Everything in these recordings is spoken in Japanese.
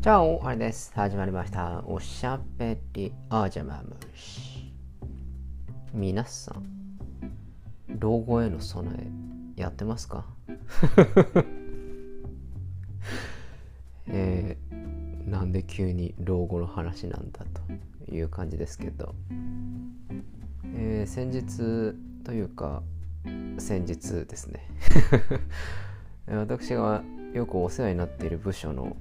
じゃあ、あれです。始まりました。おしゃべりあじゃまむし。皆さん、老後への備え、やってますか？えー、なんで急に老後の話なんだという感じですけど、えー先日というか、先日ですね。私がよくお世話になっている部署の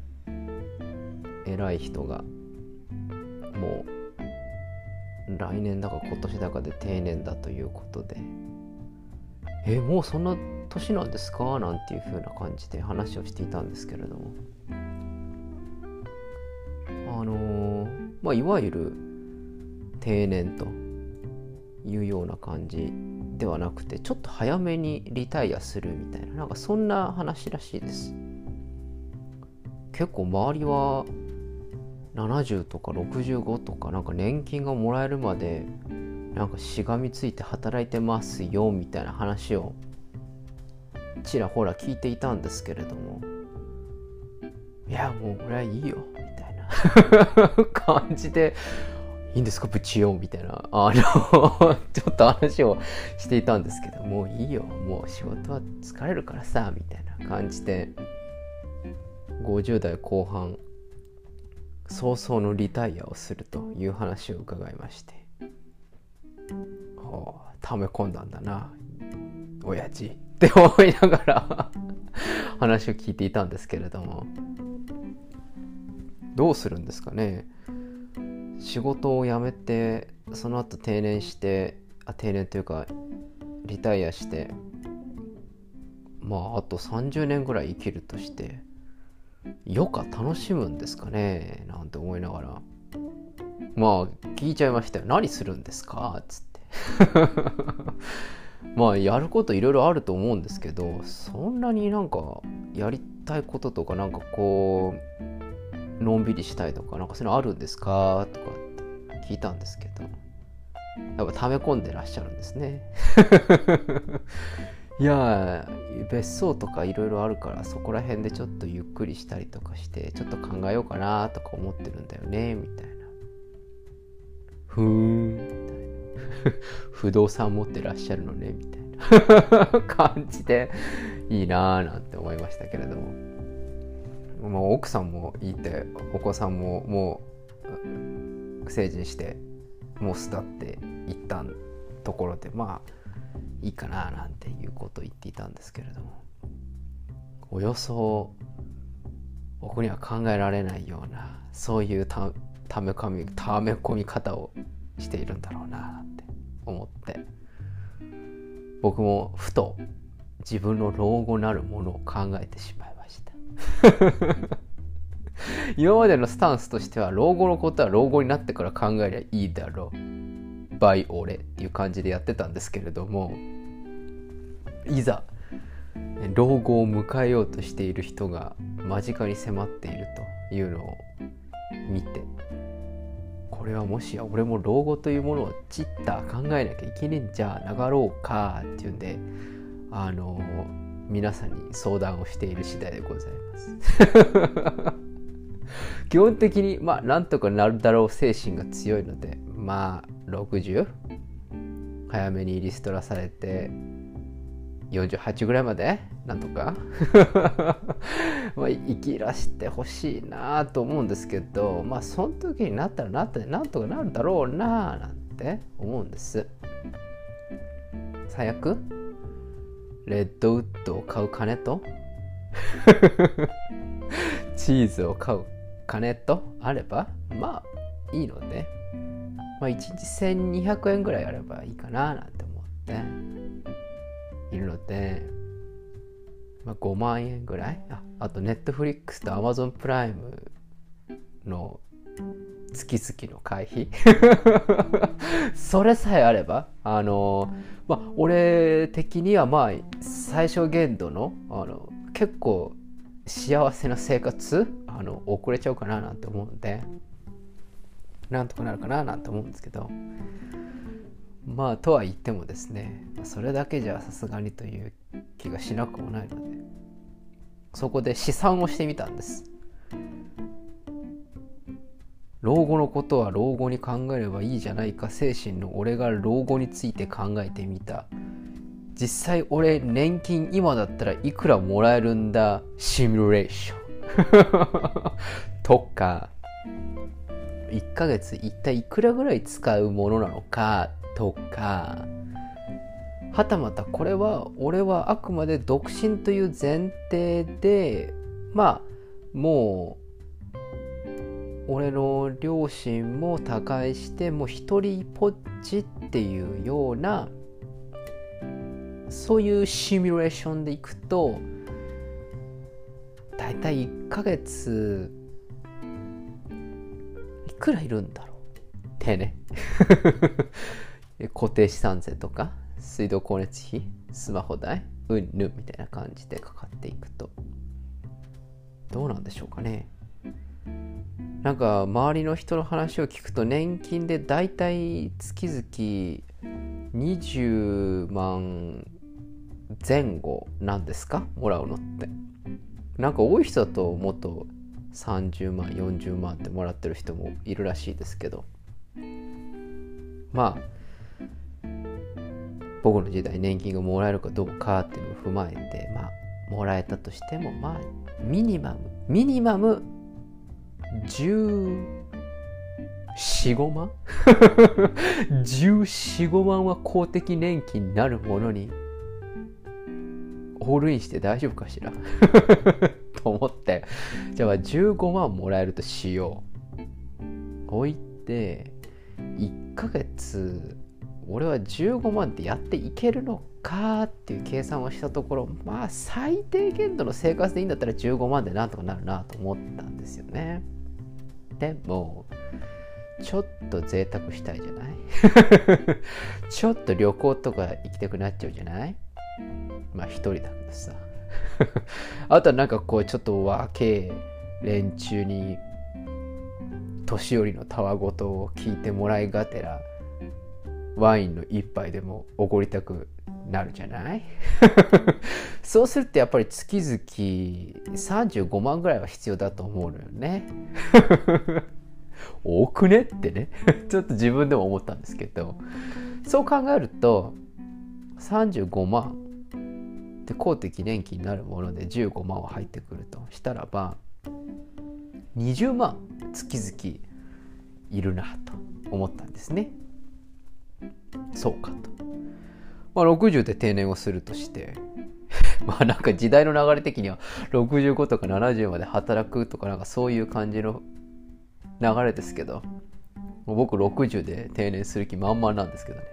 偉い人がもう来年だか今年だかで定年だということで「えもうそんな年なんですか?」なんていう風な感じで話をしていたんですけれども。あのーまあいわゆる定年というような感じではなくてちょっと早めにリタイアするみたいななんかそんな話らしいです。結構周りは70とか65とかなんか年金がもらえるまでなんかしがみついて働いてますよみたいな話をちらほら聞いていたんですけれどもいやもう俺はいいよみたいな 感じでいいんですかブチよみたいなあの ちょっと話をしていたんですけどもういいよもう仕事は疲れるからさみたいな感じで50代後半早々のリタイアをするという話を伺いまして。はあ溜め込んだんだな親父。って思いながら話を聞いていたんですけれども。どうするんですかね。仕事を辞めてその後定年してあ定年というかリタイアしてまああと30年ぐらい生きるとして余暇楽しむんですかね？なんて思いながら。まあ聞いちゃいましたよ。何するんですか？つって。まあやることいろいろあると思うんですけどそんなになんかやりたいこととかなんかこうのんびりしたいとかなんかそういうのあるんですか？とかって聞いたんですけど。やっぱ溜め込んでらっしゃるんですね。いや別荘とかいろいろあるからそこら辺でちょっとゆっくりしたりとかしてちょっと考えようかなとか思ってるんだよねみたいな。ふーんみたいな。不動産持ってらっしゃるのねみたいな。感じでいいなーなんて思いましたけれども。もう奥さんもいてお子さんももう成人してもう巣立っていったところでまあいいかななんていうことを言っていたんですけれどもおよそ僕には考えられないようなそういうたため込みため込み方をしているんだろうなって思って僕もふと自分の老後なるものを考えてしまいました。今までのスタンスとしては老後のことは老後になってから考えりゃいいだろう。バイ俺っていう感じでやってたんですけれどもいざ老後を迎えようとしている人が間近に迫っているというのを見てこれはもしや俺も老後というものをちった考えなきゃいけねえんじゃなかろうかっていうんであの皆さんに相談をしている次第でございます。基本的にまあなんとかなるだろう精神が強いのでまあ60早めにリストラされて48ぐらいまで？なんとか？まあ生きらしてほしいなと思うんですけどまあその時になったらなったでなんとかなるだろうななんて思うんです。最悪？レッドウッドを買う金と？チーズを買う金とあれば？まあいいのでまあ1日1200円ぐらいあればいいかななんて思って。いるので、まあ、5万円ぐらい？ああとネットフリックスとアマゾンプライムの月々の会費。それさえあればあのまあ俺的にはまあ最小限度のあの結構幸せな生活あの遅れちゃうかななんて思うんで。なんとかなるかななんて思うんですけどまあとは言ってもですねそれだけじゃさすがにという気がしなくもないのでそこで試算をしてみたんです。老後のことは老後に考えればいいじゃないか精神の俺が老後について考えてみた。実際俺年金今だったらいくらもらえるんだ？シミュレーション。とか1ヶ月一体いくらぐらい使うものなのかとか。はたまたこれは俺はあくまで独身という前提でまあもう俺の両親も他界してもう一人ぽっちっていうようなそういうシミュレーションでいくとだいたい1ヶ月くらいるんだろう。ってね。固定資産税とか水道光熱費スマホ代うんぬみたいな感じでかかっていくと。どうなんでしょうかね。なんか周りの人の話を聞くと年金でだいたい月々20万前後なんですか？もらうのって。なんか多い人だともっと30万40万ってもらってる人もいるらしいですけど。まあ僕の時代年金がもらえるかどうかっていうのを踏まえてまあもらえたとしてもまあミニマムミニマム1415万？1415万は公的年金になるものにオールインして大丈夫かしら？と思って。じゃあ15万もらえるとしよう。置いて1ヶ月俺は15万ってやっていけるのかっていう計算をしたところまあ最低限度の生活でいいんだったら15万でなんとかなるなと思ったんですよね。でもちょっと贅沢したいじゃない？ちょっと旅行とか行きたくなっちゃうじゃない？まあ一人だけどさ。あとはなんかこうちょっと若え連中に年寄りのたわごとを聞いてもらいがてらワインの一杯でもおごりたくなるじゃない？そうするとやっぱり月々35万ぐらいは必要だと思うのよね。多くね？ってね。ちょっと自分でも思ったんですけど。そう考えると35万で公的年金になるもので15万は入ってくると。したらば20万月々いるなと思ったんですね。そうかと、まあ、60で定年をするとして まあなんか時代の流れ的には65とか70まで働くとかなんかそういう感じの流れですけど。僕60で定年する気満々なんですけどね。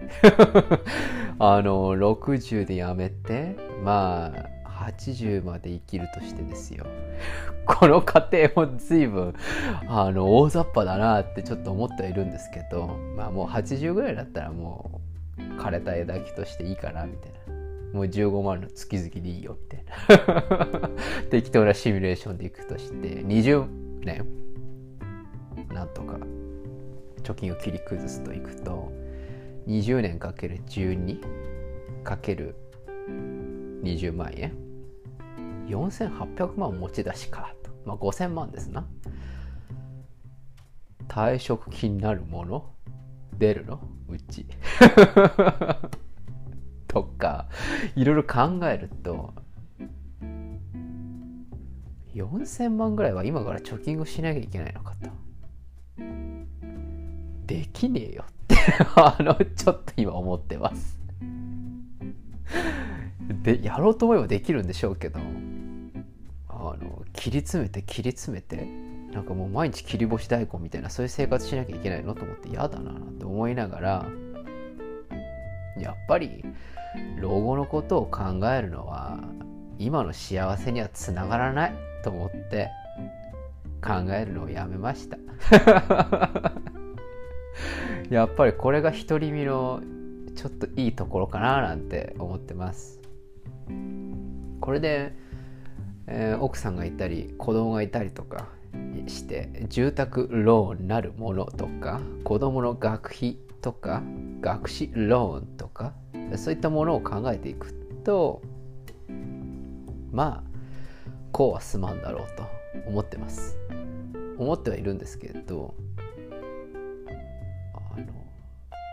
あの60で辞めてまあ80まで生きるとしてですよ。この過程も随分あの大雑把だなってちょっと思ってはいるんですけどまあもう80ぐらいだったらもう枯れた枝木としていいかなみたいな。もう15万の月々でいいよみたいな。適当なシミュレーションでいくとして20年？なんとか貯金を切り崩すといくと20年かける12かける20万円4800万持ち出しかと、まあ、5000万ですな。退職金になるもの出るの？うち。とかいろいろ考えると4000万ぐらいは今から貯金をしなきゃいけないのかと。できねえよって あのちょっと今思ってます。でやろうと思えばできるんでしょうけどあの切り詰めて切り詰めてなんかもう毎日切り干し大根みたいなそういう生活しなきゃいけないのと思って嫌だなって思いながらやっぱり老後のことを考えるのは今の幸せにはつながらないと思って考えるのをやめました。やっぱりこれが独り身のちょっといいところかななんて思ってます。これで、えー、奥さんがいたり子供がいたりとかして住宅ローンなるものとか子供の学費とか学資ローンとかそういったものを考えていくとまあこうはすまんだろうと思ってます。思ってはいるんですけれど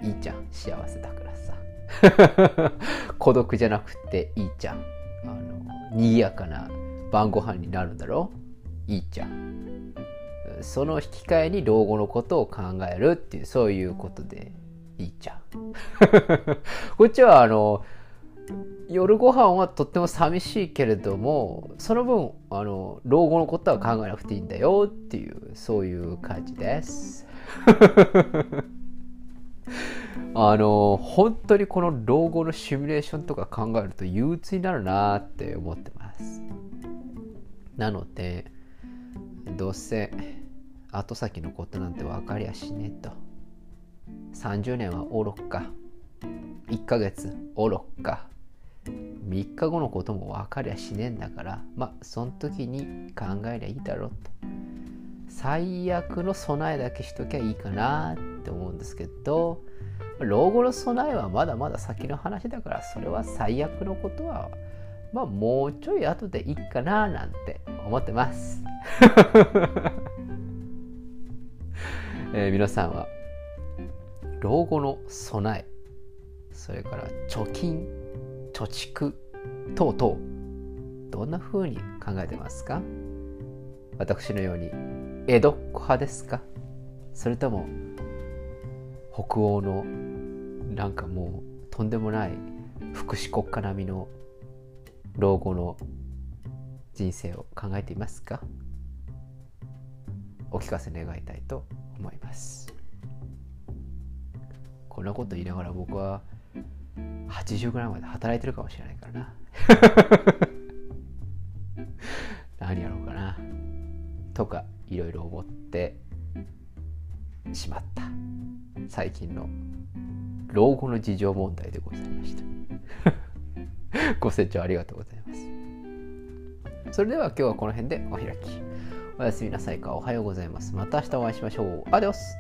いいじゃん。幸せだからさ。孤独じゃなくていいじゃん。あの賑やかな晩ご飯になるんだろ？いいじゃん。その引き換えに老後のことを考えるっていうそういうことでいいじゃん。こっちはあの夜ご飯はとっても寂しいけれどもその分あの老後のことは考えなくていいんだよっていうそういう感じです。あの本当にこの老後のシミュレーションとか考えると憂鬱になるなって思ってます。なのでどうせ後先のことなんて分かりゃしねえと。30年はおろか。1ヶ月おろか。3日後のことも分かりゃしねえんだからまあその時に考えりゃいいだろうと。最悪の備えだけしときゃいいかなって思うんですけど老後の備えはまだまだ先の話だからそれは最悪のことはまあもうちょい後でいいかななんて思ってます。えー、皆さんは老後の備えそれから貯金貯蓄等々どんな風に考えてますか？私のように江戸っ子派ですか？それとも北欧のなんかもうとんでもない福祉国家並みの老後の人生を考えていますか？お聞かせ願いたいと思います。こんなこと言いながら僕は80ぐらいまで働いてるかもしれないからな。何やろうかな。とかいろいろ思ってしまった。最近の老後の事情問題でございました。ご清聴ありがとうございます。それでは今日はこの辺でお開き。おやすみなさいか。おはようございます。また明日お会いしましょう。アデオス。